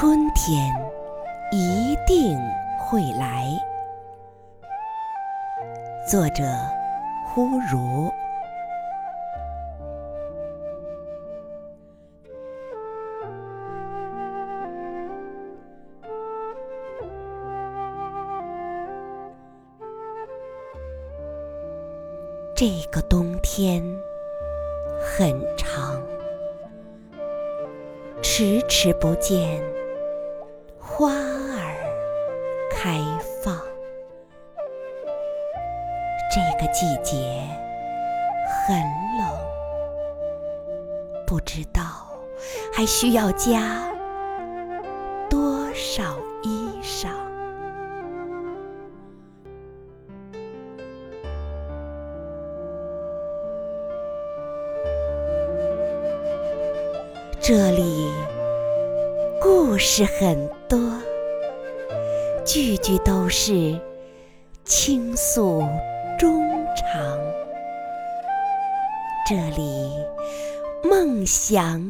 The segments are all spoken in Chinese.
春天一定会来。作者：忽如。这个冬天很长。迟迟不见花儿开放，这个季节很冷，不知道还需要加多少衣裳。这里故事很多，句句都是倾诉衷肠。这里梦想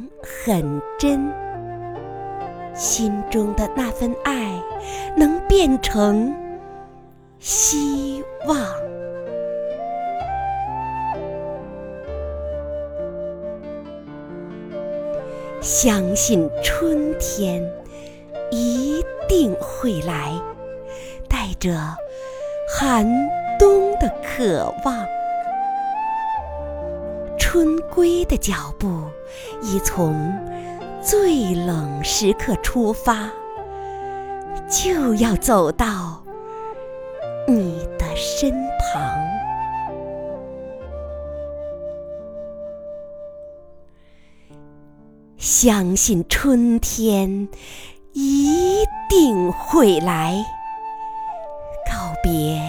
很真，心中的那份爱能变成希望。相信春天一定会来，带着寒冬的渴望。春归的脚步已从最冷时刻出发，就要走到你的身旁。相信春天一定会来，告别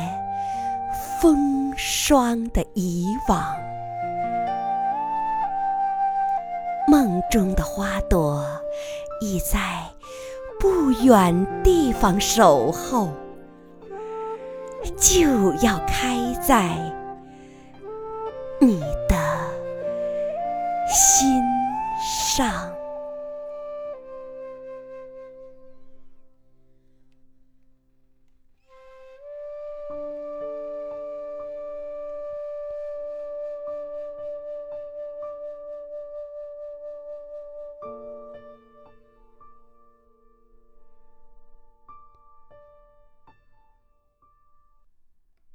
风霜的以往。梦中的花朵已在不远地方守候，就要开在你的心。上。